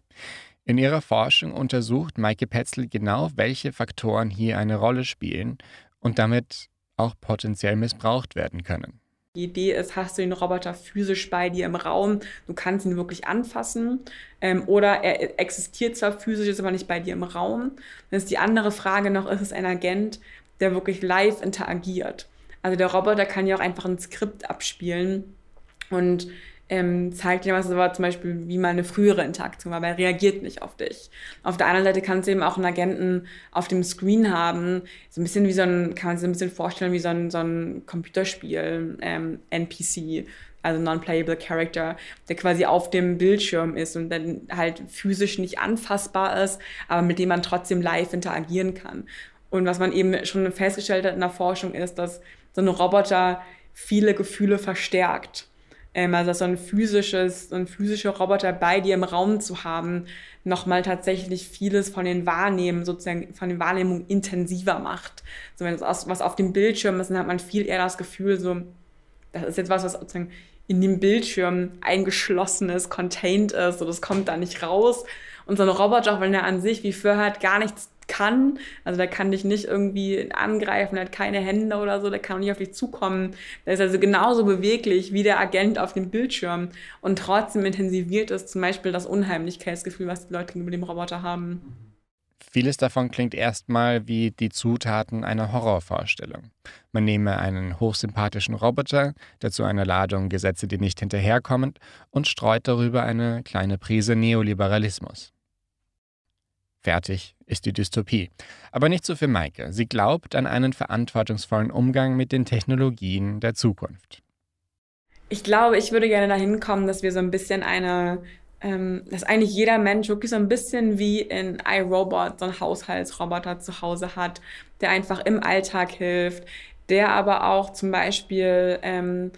Speaker 1: In ihrer Forschung untersucht Maike Petzel genau, welche Faktoren hier eine Rolle spielen und damit auch potenziell missbraucht werden können.
Speaker 4: Die Idee ist, hast du den Roboter physisch bei dir im Raum, du kannst ihn wirklich anfassen ähm, oder er existiert zwar physisch, ist aber nicht bei dir im Raum. Dann ist die andere Frage noch, ist es ein Agent, der wirklich live interagiert? Also der Roboter kann ja auch einfach ein Skript abspielen und ähm, zeigt dir was, aber zum Beispiel wie mal eine frühere Interaktion war, aber er reagiert nicht auf dich. Auf der anderen Seite kannst du eben auch einen Agenten auf dem Screen haben, so ein bisschen wie so ein, kann man sich ein bisschen vorstellen, wie so ein, so ein Computerspiel, ähm, NPC, also Non-Playable Character, der quasi auf dem Bildschirm ist und dann halt physisch nicht anfassbar ist, aber mit dem man trotzdem live interagieren kann. Und was man eben schon festgestellt hat in der Forschung ist, dass so ein Roboter viele Gefühle verstärkt. Ähm, also so ein physisches, so ein physischer Roboter bei dir im Raum zu haben, nochmal tatsächlich vieles von den Wahrnehmen, sozusagen von den Wahrnehmungen intensiver macht. So wenn es was auf dem Bildschirm ist, dann hat man viel eher das Gefühl, so, das ist jetzt was, was sozusagen in dem Bildschirm eingeschlossen ist, contained ist, so das kommt da nicht raus. Und so ein Roboter, auch wenn er an sich wie vorher gar nichts kann. Also der kann dich nicht irgendwie angreifen, der hat keine Hände oder so, der kann auch nicht auf dich zukommen. Der ist also genauso beweglich wie der Agent auf dem Bildschirm. Und trotzdem intensiviert es zum Beispiel das Unheimlichkeitsgefühl, was die Leute gegenüber dem Roboter haben.
Speaker 1: Vieles davon klingt erstmal wie die Zutaten einer Horrorvorstellung. Man nehme einen hochsympathischen Roboter, dazu eine Ladung Gesetze, die nicht hinterherkommen, und streut darüber eine kleine Prise Neoliberalismus. Fertig ist die Dystopie. Aber nicht so für Maike. Sie glaubt an einen verantwortungsvollen Umgang mit den Technologien der Zukunft.
Speaker 4: Ich glaube, ich würde gerne dahin kommen, dass wir so ein bisschen eine, ähm, dass eigentlich jeder Mensch wirklich so ein bisschen wie in iRobot so einen Haushaltsroboter zu Hause hat, der einfach im Alltag hilft, der aber auch zum Beispiel ähm,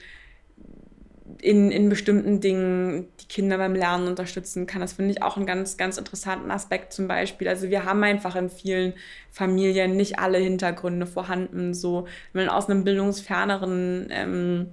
Speaker 4: in, in bestimmten Dingen die Kinder beim Lernen unterstützen kann. Das finde ich auch einen ganz, ganz interessanten Aspekt zum Beispiel. Also wir haben einfach in vielen Familien nicht alle Hintergründe vorhanden. So, wenn man aus einem bildungsferneren ähm,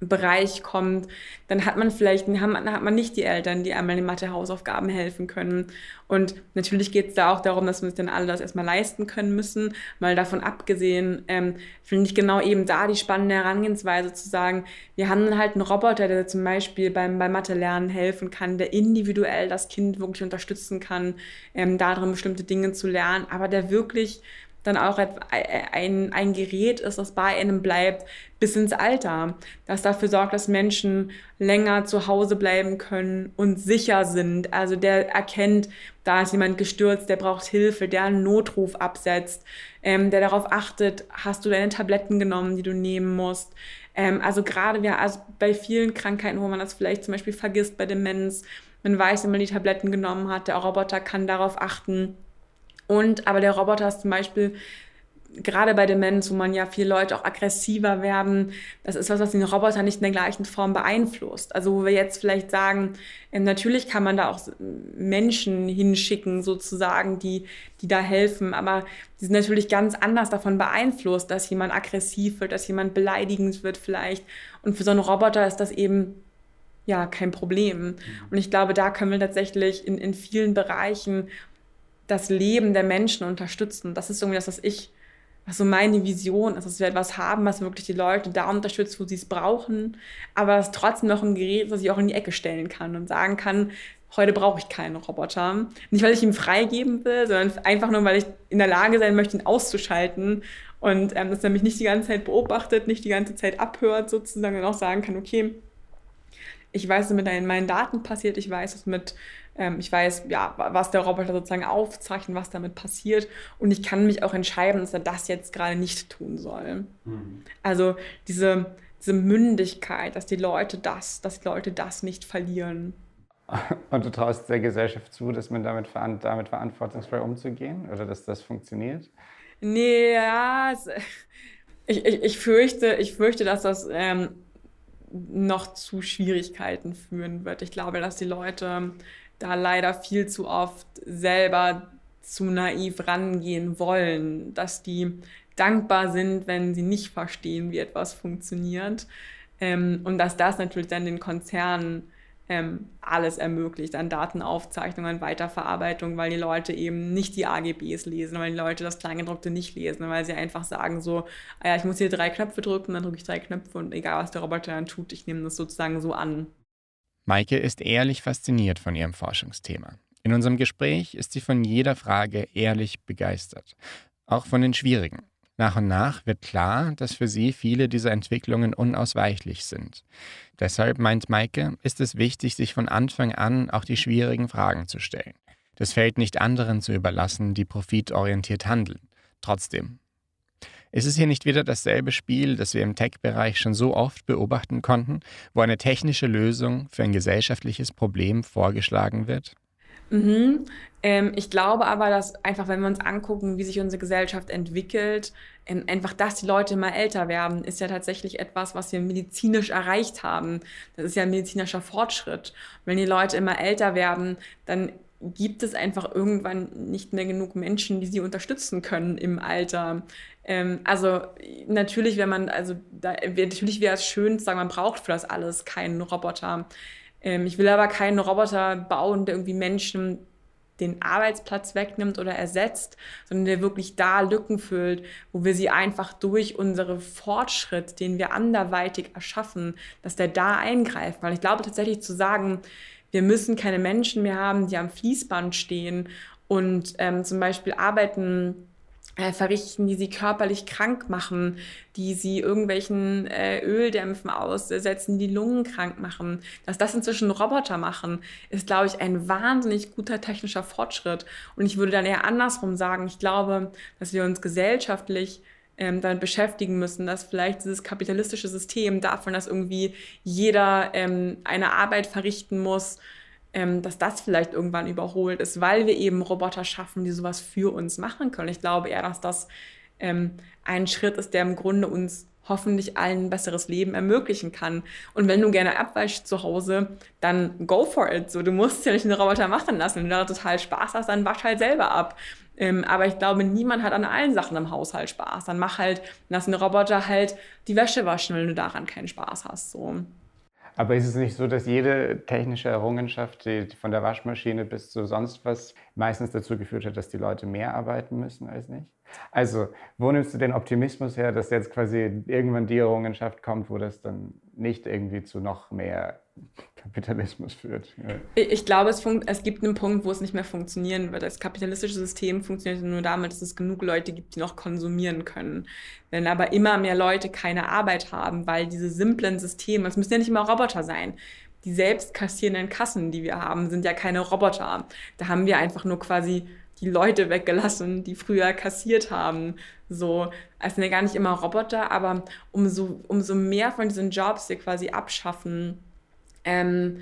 Speaker 4: Bereich kommt, dann hat man vielleicht man, hat man nicht die Eltern, die einmal in Mathe-Hausaufgaben helfen können. Und natürlich geht es da auch darum, dass wir uns dann alle das erstmal leisten können müssen. Mal davon abgesehen, ähm, finde ich genau eben da die spannende Herangehensweise zu sagen, wir haben dann halt einen Roboter, der zum Beispiel beim, beim Mathe-Lernen helfen kann, der individuell das Kind wirklich unterstützen kann, ähm, darin bestimmte Dinge zu lernen, aber der wirklich dann auch ein, ein Gerät ist, das bei einem bleibt bis ins Alter, das dafür sorgt, dass Menschen länger zu Hause bleiben können und sicher sind. Also der erkennt, da ist jemand gestürzt, der braucht Hilfe, der einen Notruf absetzt, ähm, der darauf achtet, hast du deine Tabletten genommen, die du nehmen musst. Ähm, also gerade wir, also bei vielen Krankheiten, wo man das vielleicht zum Beispiel vergisst, bei Demenz, man weiß, wenn man die Tabletten genommen hat, der Roboter kann darauf achten, und aber der Roboter ist zum Beispiel gerade bei Demenz, wo man ja viele Leute auch aggressiver werden, das ist was, was den Roboter nicht in der gleichen Form beeinflusst. Also wo wir jetzt vielleicht sagen, äh, natürlich kann man da auch Menschen hinschicken, sozusagen, die, die da helfen, aber die sind natürlich ganz anders davon beeinflusst, dass jemand aggressiv wird, dass jemand beleidigend wird vielleicht. Und für so einen Roboter ist das eben ja kein Problem. Mhm. Und ich glaube, da können wir tatsächlich in, in vielen Bereichen das Leben der Menschen unterstützen. Das ist irgendwie das, was ich, was so meine Vision ist, dass wir etwas haben, was wirklich die Leute da unterstützt, wo sie es brauchen, aber es trotzdem noch ein Gerät, das ich auch in die Ecke stellen kann und sagen kann, heute brauche ich keinen Roboter. Nicht, weil ich ihn freigeben will, sondern einfach nur, weil ich in der Lage sein möchte, ihn auszuschalten und ähm, dass er mich nicht die ganze Zeit beobachtet, nicht die ganze Zeit abhört sozusagen und auch sagen kann, okay, ich weiß, was mit meinen Daten passiert, ich weiß, was mit ähm, ich weiß, ja, was der Roboter sozusagen aufzeichnet, was damit passiert. Und ich kann mich auch entscheiden, dass er das jetzt gerade nicht tun soll. Mhm. Also diese, diese Mündigkeit, dass die Leute das, dass die Leute das nicht verlieren. [laughs]
Speaker 3: Und du traust der Gesellschaft zu, dass man damit, damit verantwortungsvoll umzugehen oder dass das funktioniert?
Speaker 4: Nee, ja, [laughs] ich, ich, ich, fürchte, ich fürchte, dass das ähm, noch zu Schwierigkeiten führen wird. Ich glaube, dass die Leute da leider viel zu oft selber zu naiv rangehen wollen, dass die dankbar sind, wenn sie nicht verstehen, wie etwas funktioniert. Ähm, und dass das natürlich dann den Konzernen ähm, alles ermöglicht an Datenaufzeichnung, an Weiterverarbeitung, weil die Leute eben nicht die AGBs lesen, weil die Leute das Kleingedruckte nicht lesen, weil sie einfach sagen so, ah ja, ich muss hier drei Knöpfe drücken, dann drücke ich drei Knöpfe und egal, was der Roboter dann tut, ich nehme das sozusagen so an.
Speaker 1: Maike ist ehrlich fasziniert von ihrem Forschungsthema. In unserem Gespräch ist sie von jeder Frage ehrlich begeistert, auch von den schwierigen. Nach und nach wird klar, dass für sie viele dieser Entwicklungen unausweichlich sind. Deshalb, meint Maike, ist es wichtig, sich von Anfang an auch die schwierigen Fragen zu stellen. Das fällt nicht anderen zu überlassen, die profitorientiert handeln. Trotzdem. Ist es hier nicht wieder dasselbe Spiel, das wir im Tech-Bereich schon so oft beobachten konnten, wo eine technische Lösung für ein gesellschaftliches Problem vorgeschlagen wird?
Speaker 4: Mhm. Ähm, ich glaube aber, dass einfach, wenn wir uns angucken, wie sich unsere Gesellschaft entwickelt, ähm, einfach, dass die Leute immer älter werden, ist ja tatsächlich etwas, was wir medizinisch erreicht haben. Das ist ja ein medizinischer Fortschritt. wenn die Leute immer älter werden, dann gibt es einfach irgendwann nicht mehr genug Menschen, die sie unterstützen können im Alter. Ähm, also natürlich, wenn man, also da, natürlich wäre es schön zu sagen, man braucht für das alles keinen Roboter. Ähm, ich will aber keinen Roboter bauen, der irgendwie Menschen den Arbeitsplatz wegnimmt oder ersetzt, sondern der wirklich da Lücken füllt, wo wir sie einfach durch unseren Fortschritt, den wir anderweitig erschaffen, dass der da eingreift. Weil ich glaube tatsächlich zu sagen, wir müssen keine Menschen mehr haben, die am Fließband stehen und ähm, zum Beispiel arbeiten äh, verrichten, die sie körperlich krank machen, die sie irgendwelchen äh, Öldämpfen aussetzen, die Lungen krank machen. Dass das inzwischen Roboter machen, ist, glaube ich, ein wahnsinnig guter technischer Fortschritt. Und ich würde dann eher andersrum sagen, ich glaube, dass wir uns gesellschaftlich ähm, damit beschäftigen müssen, dass vielleicht dieses kapitalistische System davon, dass irgendwie jeder ähm, eine Arbeit verrichten muss, ähm, dass das vielleicht irgendwann überholt ist, weil wir eben Roboter schaffen, die sowas für uns machen können. Ich glaube eher, dass das ähm, ein Schritt ist, der im Grunde uns hoffentlich allen ein besseres Leben ermöglichen kann. Und wenn du gerne abweichst zu Hause, dann go for it. So, du musst ja nicht einen Roboter machen lassen. Wenn du da total Spaß hast, dann wasch halt selber ab. Ähm, aber ich glaube, niemand hat an allen Sachen im Haushalt Spaß. Dann mach halt, lass einen Roboter halt die Wäsche waschen, wenn du daran keinen Spaß hast. So.
Speaker 3: Aber ist es nicht so, dass jede technische Errungenschaft, die von der Waschmaschine bis zu sonst was, meistens dazu geführt hat, dass die Leute mehr arbeiten müssen als nicht? Also, wo nimmst du den Optimismus her, dass jetzt quasi irgendwann die Errungenschaft kommt, wo das dann nicht irgendwie zu noch mehr Kapitalismus führt?
Speaker 4: Ja. Ich glaube, es, es, gibt einen Punkt, wo es nicht mehr funktionieren wird. Das kapitalistische System funktioniert nur damit, dass es genug Leute gibt, die noch konsumieren können. Wenn aber immer mehr Leute keine Arbeit haben, weil diese simplen Systeme, es müssen ja nicht immer Roboter sein, die selbst kassierenden Kassen, die wir haben, sind ja keine Roboter. Da haben wir einfach nur quasi die Leute weggelassen, die früher kassiert haben. So, es sind ja gar nicht immer Roboter, aber umso, umso mehr von diesen Jobs wir quasi abschaffen, ähm,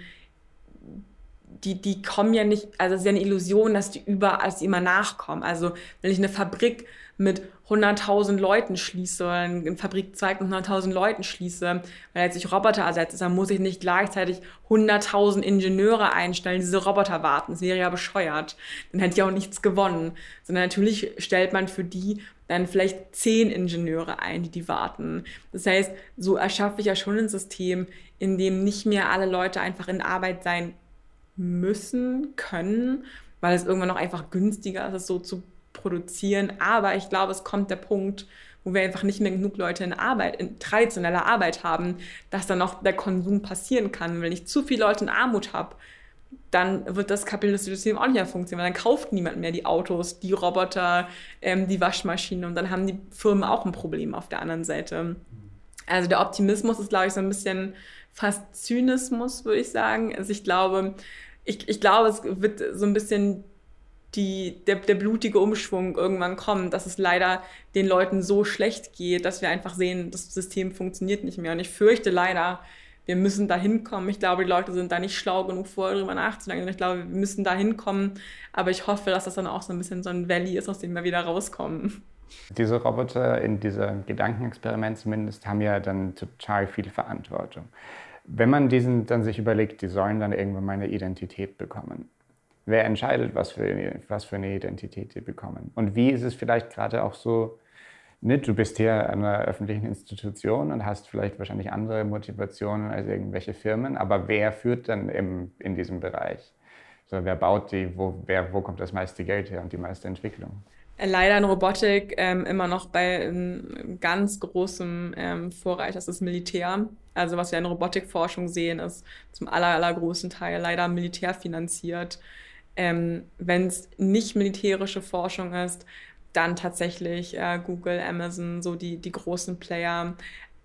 Speaker 4: die, die kommen ja nicht, also es ist ja eine Illusion, dass die überall, dass die immer nachkommen. Also wenn ich eine Fabrik mit 100.000 Leuten schließe oder eine Fabrikzweig mit 100.000 Leuten schließe, weil jetzt sich Roboter ersetzt, dann muss ich nicht gleichzeitig 100.000 Ingenieure einstellen, die diese Roboter warten. Das wäre ja bescheuert. Dann hätte ich auch nichts gewonnen. Sondern natürlich stellt man für die dann vielleicht zehn Ingenieure ein, die die warten. Das heißt, so erschaffe ich ja schon ein System, in dem nicht mehr alle Leute einfach in Arbeit sein müssen, können, weil es irgendwann noch einfach günstiger ist, es so zu produzieren. Aber ich glaube, es kommt der Punkt, wo wir einfach nicht mehr genug Leute in Arbeit, in traditioneller Arbeit haben, dass dann auch der Konsum passieren kann. Wenn ich zu viele Leute in Armut habe, dann wird das kapitalistische System auch nicht mehr funktionieren, weil dann kauft niemand mehr die Autos, die Roboter, ähm, die Waschmaschinen und dann haben die Firmen auch ein Problem auf der anderen Seite. Also der Optimismus ist, glaube ich, so ein bisschen fast Zynismus, würde ich sagen. Also ich glaube, ich, ich glaube, es wird so ein bisschen die, der, der blutige Umschwung irgendwann kommen, dass es leider den Leuten so schlecht geht, dass wir einfach sehen, das System funktioniert nicht mehr. Und ich fürchte leider, wir müssen da hinkommen. Ich glaube, die Leute sind da nicht schlau genug, vorher drüber nachzudenken. Ich glaube, wir müssen da hinkommen. Aber ich hoffe, dass das dann auch so ein bisschen so ein Valley ist, aus dem wir wieder rauskommen.
Speaker 3: Diese Roboter in diesem Gedankenexperiment zumindest haben ja dann total viel Verantwortung. Wenn man diesen dann sich überlegt, die sollen dann irgendwann mal eine Identität bekommen, wer entscheidet, was für, was für eine Identität sie bekommen? Und wie ist es vielleicht gerade auch so, ne, du bist hier an einer öffentlichen Institution und hast vielleicht wahrscheinlich andere Motivationen als irgendwelche Firmen, aber wer führt dann im, in diesem Bereich? So, wer baut die, wo, wer, wo kommt das meiste Geld her und die meiste Entwicklung?
Speaker 4: Leider in Robotik ähm, immer noch bei ähm, ganz großem ähm, Vorreiter, das ist Militär. Also was wir in Robotikforschung sehen, ist zum aller, allergrößten Teil leider militärfinanziert. Ähm, Wenn es nicht militärische Forschung ist, dann tatsächlich äh, Google, Amazon, so die, die großen Player,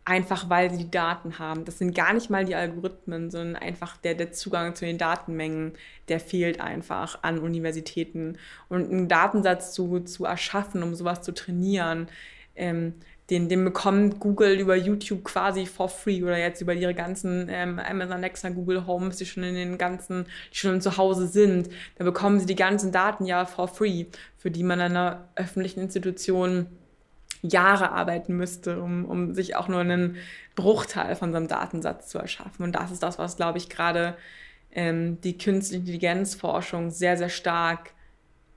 Speaker 4: einfach weil sie die Daten haben. Das sind gar nicht mal die Algorithmen, sondern einfach der, der Zugang zu den Datenmengen, der fehlt einfach an Universitäten. Und einen Datensatz zu, zu erschaffen, um sowas zu trainieren, ähm, den, den bekommt Google über YouTube quasi for free oder jetzt über ihre ganzen ähm, Amazon Alexa, Google Homes, die schon in den ganzen, die schon zu Hause sind. Da bekommen sie die ganzen Daten ja for free, für die man in einer öffentlichen Institution Jahre arbeiten müsste, um, um sich auch nur einen Bruchteil von so einem Datensatz zu erschaffen. Und das ist das, was, glaube ich, gerade ähm, die künstliche Intelligenzforschung sehr, sehr stark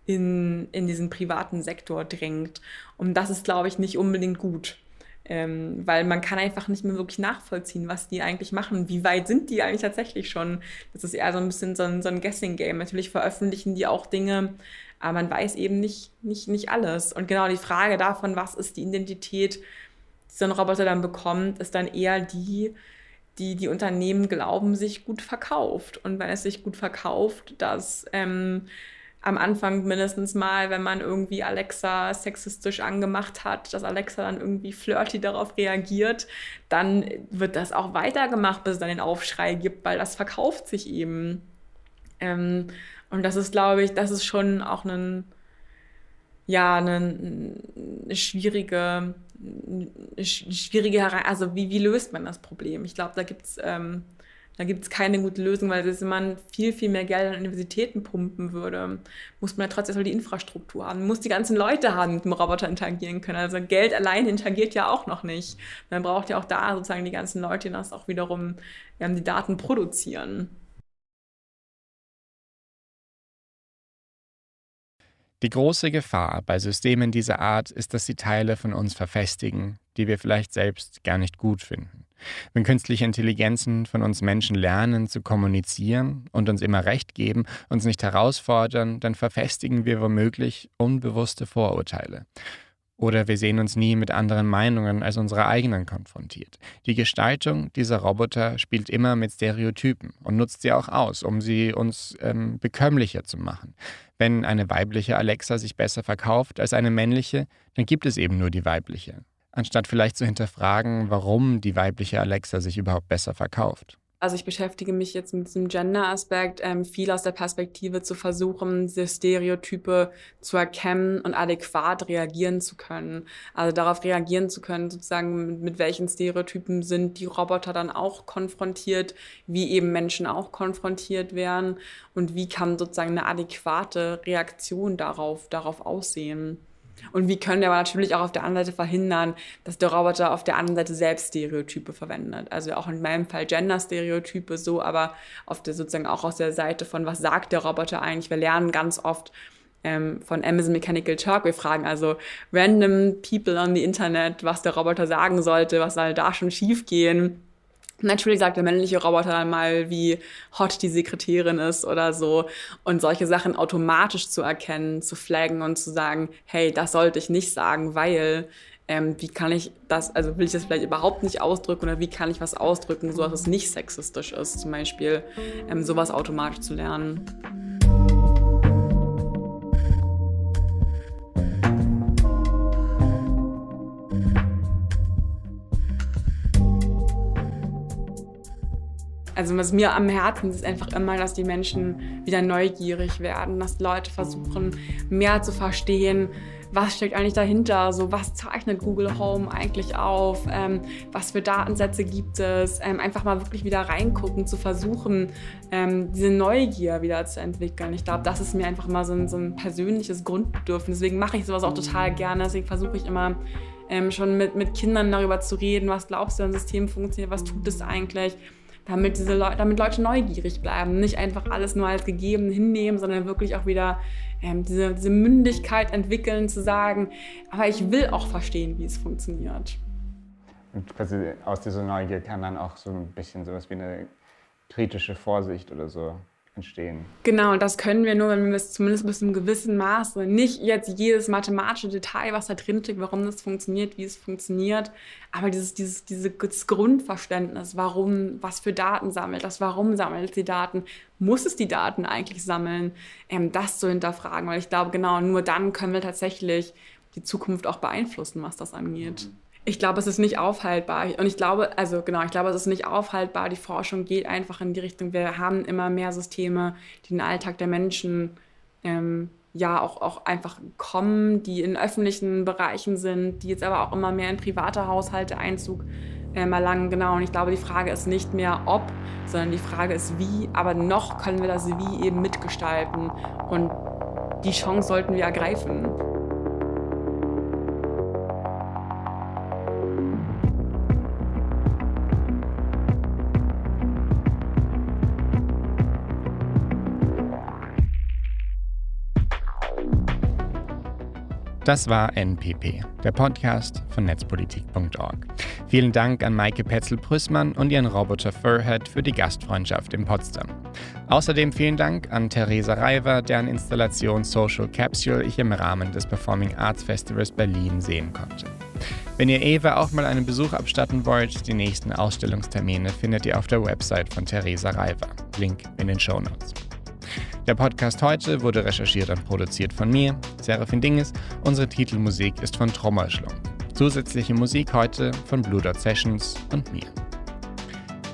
Speaker 4: in, in diesen privaten Sektor drängt. Und das ist, glaube ich, nicht unbedingt gut. Ähm, weil man kann einfach nicht mehr wirklich nachvollziehen, was die eigentlich machen. Wie weit sind die eigentlich tatsächlich schon? Das ist eher so ein bisschen so ein, so ein Guessing-Game. Natürlich veröffentlichen die auch Dinge, aber man weiß eben nicht, nicht, nicht alles. Und genau die Frage davon, was ist die Identität, die so ein Roboter dann bekommt, ist dann eher die, die die Unternehmen glauben, sich gut verkauft. Und wenn es sich gut verkauft, dass ähm, am Anfang mindestens mal, wenn man irgendwie Alexa sexistisch angemacht hat, dass Alexa dann irgendwie flirty darauf reagiert, dann wird das auch weitergemacht, bis es dann den Aufschrei gibt, weil das verkauft sich eben. Ähm, und das ist, glaube ich, das ist schon auch ein, ja, eine, eine schwierige, eine schwierige, also wie, wie löst man das Problem? Ich glaube, da gibt es ähm, da gibt es keine gute Lösung, weil wenn man viel, viel mehr Geld an Universitäten pumpen würde, muss man ja trotzdem erstmal die Infrastruktur haben, man muss die ganzen Leute haben, die mit dem Roboter interagieren können. Also Geld allein interagiert ja auch noch nicht. Man braucht ja auch da sozusagen die ganzen Leute, die das auch wiederum die Daten produzieren.
Speaker 1: Die große Gefahr bei Systemen dieser Art ist, dass sie Teile von uns verfestigen, die wir vielleicht selbst gar nicht gut finden. Wenn künstliche Intelligenzen von uns Menschen lernen zu kommunizieren und uns immer recht geben, uns nicht herausfordern, dann verfestigen wir womöglich unbewusste Vorurteile. Oder wir sehen uns nie mit anderen Meinungen als unsere eigenen konfrontiert. Die Gestaltung dieser Roboter spielt immer mit Stereotypen und nutzt sie auch aus, um sie uns ähm, bekömmlicher zu machen. Wenn eine weibliche Alexa sich besser verkauft als eine männliche, dann gibt es eben nur die weibliche anstatt vielleicht zu hinterfragen, warum die weibliche Alexa sich überhaupt besser verkauft.
Speaker 4: Also ich beschäftige mich jetzt mit diesem Gender-Aspekt ähm, viel aus der Perspektive zu versuchen, diese Stereotype zu erkennen und adäquat reagieren zu können. Also darauf reagieren zu können, sozusagen mit, mit welchen Stereotypen sind die Roboter dann auch konfrontiert, wie eben Menschen auch konfrontiert werden und wie kann sozusagen eine adäquate Reaktion darauf, darauf aussehen. Und wie können wir aber natürlich auch auf der anderen Seite verhindern, dass der Roboter auf der anderen Seite selbst Stereotype verwendet. Also auch in meinem Fall Gender-Stereotype so, aber auf der sozusagen auch aus der Seite von, was sagt der Roboter eigentlich? Wir lernen ganz oft ähm, von Amazon Mechanical Turk. Wir fragen also random people on the Internet, was der Roboter sagen sollte, was soll da schon schiefgehen Natürlich sagt der männliche Roboter dann mal, wie hot die Sekretärin ist oder so. Und solche Sachen automatisch zu erkennen, zu flaggen und zu sagen, hey, das sollte ich nicht sagen, weil ähm, wie kann ich das, also will ich das vielleicht überhaupt nicht ausdrücken oder wie kann ich was ausdrücken, so dass es nicht sexistisch ist, zum Beispiel ähm, sowas automatisch zu lernen. Also was mir am Herzen ist, ist einfach immer, dass die Menschen wieder neugierig werden, dass Leute versuchen, mehr zu verstehen, was steckt eigentlich dahinter, so was zeichnet Google Home eigentlich auf, ähm, was für Datensätze gibt es, ähm, einfach mal wirklich wieder reingucken, zu versuchen, ähm, diese Neugier wieder zu entwickeln. Ich glaube, das ist mir einfach mal so ein, so ein persönliches Grundbedürfnis. Deswegen mache ich sowas auch total gerne. Deswegen versuche ich immer ähm, schon mit, mit Kindern darüber zu reden, was glaubst du, ein System funktioniert, was tut es eigentlich damit, diese Le damit Leute neugierig bleiben. Nicht einfach alles nur als gegeben hinnehmen, sondern wirklich auch wieder ähm, diese, diese Mündigkeit entwickeln, zu sagen, aber ich will auch verstehen, wie es funktioniert.
Speaker 3: Und quasi aus dieser Neugier kann dann auch so ein bisschen sowas wie eine kritische Vorsicht oder so entstehen.
Speaker 4: Genau, und das können wir nur, wenn wir es zumindest bis zu einem gewissen Maße, nicht jetzt jedes mathematische Detail, was da drin steht, warum das funktioniert, wie es funktioniert, aber dieses, dieses, dieses Grundverständnis, warum, was für Daten sammelt das, warum sammelt es die Daten, muss es die Daten eigentlich sammeln, ähm, das zu hinterfragen, weil ich glaube, genau, nur dann können wir tatsächlich die Zukunft auch beeinflussen, was das angeht. Mhm ich glaube, es ist nicht aufhaltbar. Und ich glaube, also genau, ich glaube, es ist nicht aufhaltbar. Die Forschung geht einfach in die Richtung, wir haben immer mehr Systeme, die den Alltag der Menschen ähm, ja auch, auch einfach kommen, die in öffentlichen Bereichen sind, die jetzt aber auch immer mehr in private Haushalte Einzug ähm, erlangen. Genau, und ich glaube, die Frage ist nicht mehr ob, sondern die Frage ist wie. Aber noch können wir das Wie eben mitgestalten. Und die Chance sollten wir ergreifen.
Speaker 1: Das war NPP, der Podcast von netzpolitik.org. Vielen Dank an Maike Petzel-Prüßmann und ihren Roboter Furhead für die Gastfreundschaft in Potsdam. Außerdem vielen Dank an Theresa Reiver, deren Installation Social Capsule ich im Rahmen des Performing Arts Festivals Berlin sehen konnte. Wenn ihr Eva auch mal einen Besuch abstatten wollt, die nächsten Ausstellungstermine findet ihr auf der Website von Theresa Reiver. Link in den Show Notes. Der Podcast heute wurde recherchiert und produziert von mir, Serafin Dinges. Unsere Titelmusik ist von Trommelschlung. Zusätzliche Musik heute von Blue Dot Sessions und mir.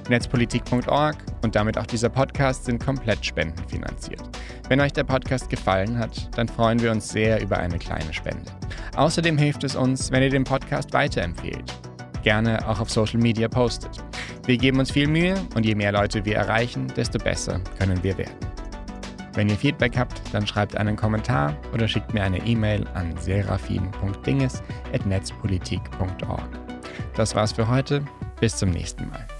Speaker 1: Netzpolitik.org und damit auch dieser Podcast sind komplett spendenfinanziert. Wenn euch der Podcast gefallen hat, dann freuen wir uns sehr über eine kleine Spende. Außerdem hilft es uns, wenn ihr den Podcast weiterempfehlt. Gerne auch auf Social Media postet. Wir geben uns viel Mühe und je mehr Leute wir erreichen, desto besser können wir werden. Wenn ihr Feedback habt, dann schreibt einen Kommentar oder schickt mir eine E-Mail an serafin.dinges.netzpolitik.org. Das war's für heute. Bis zum nächsten Mal.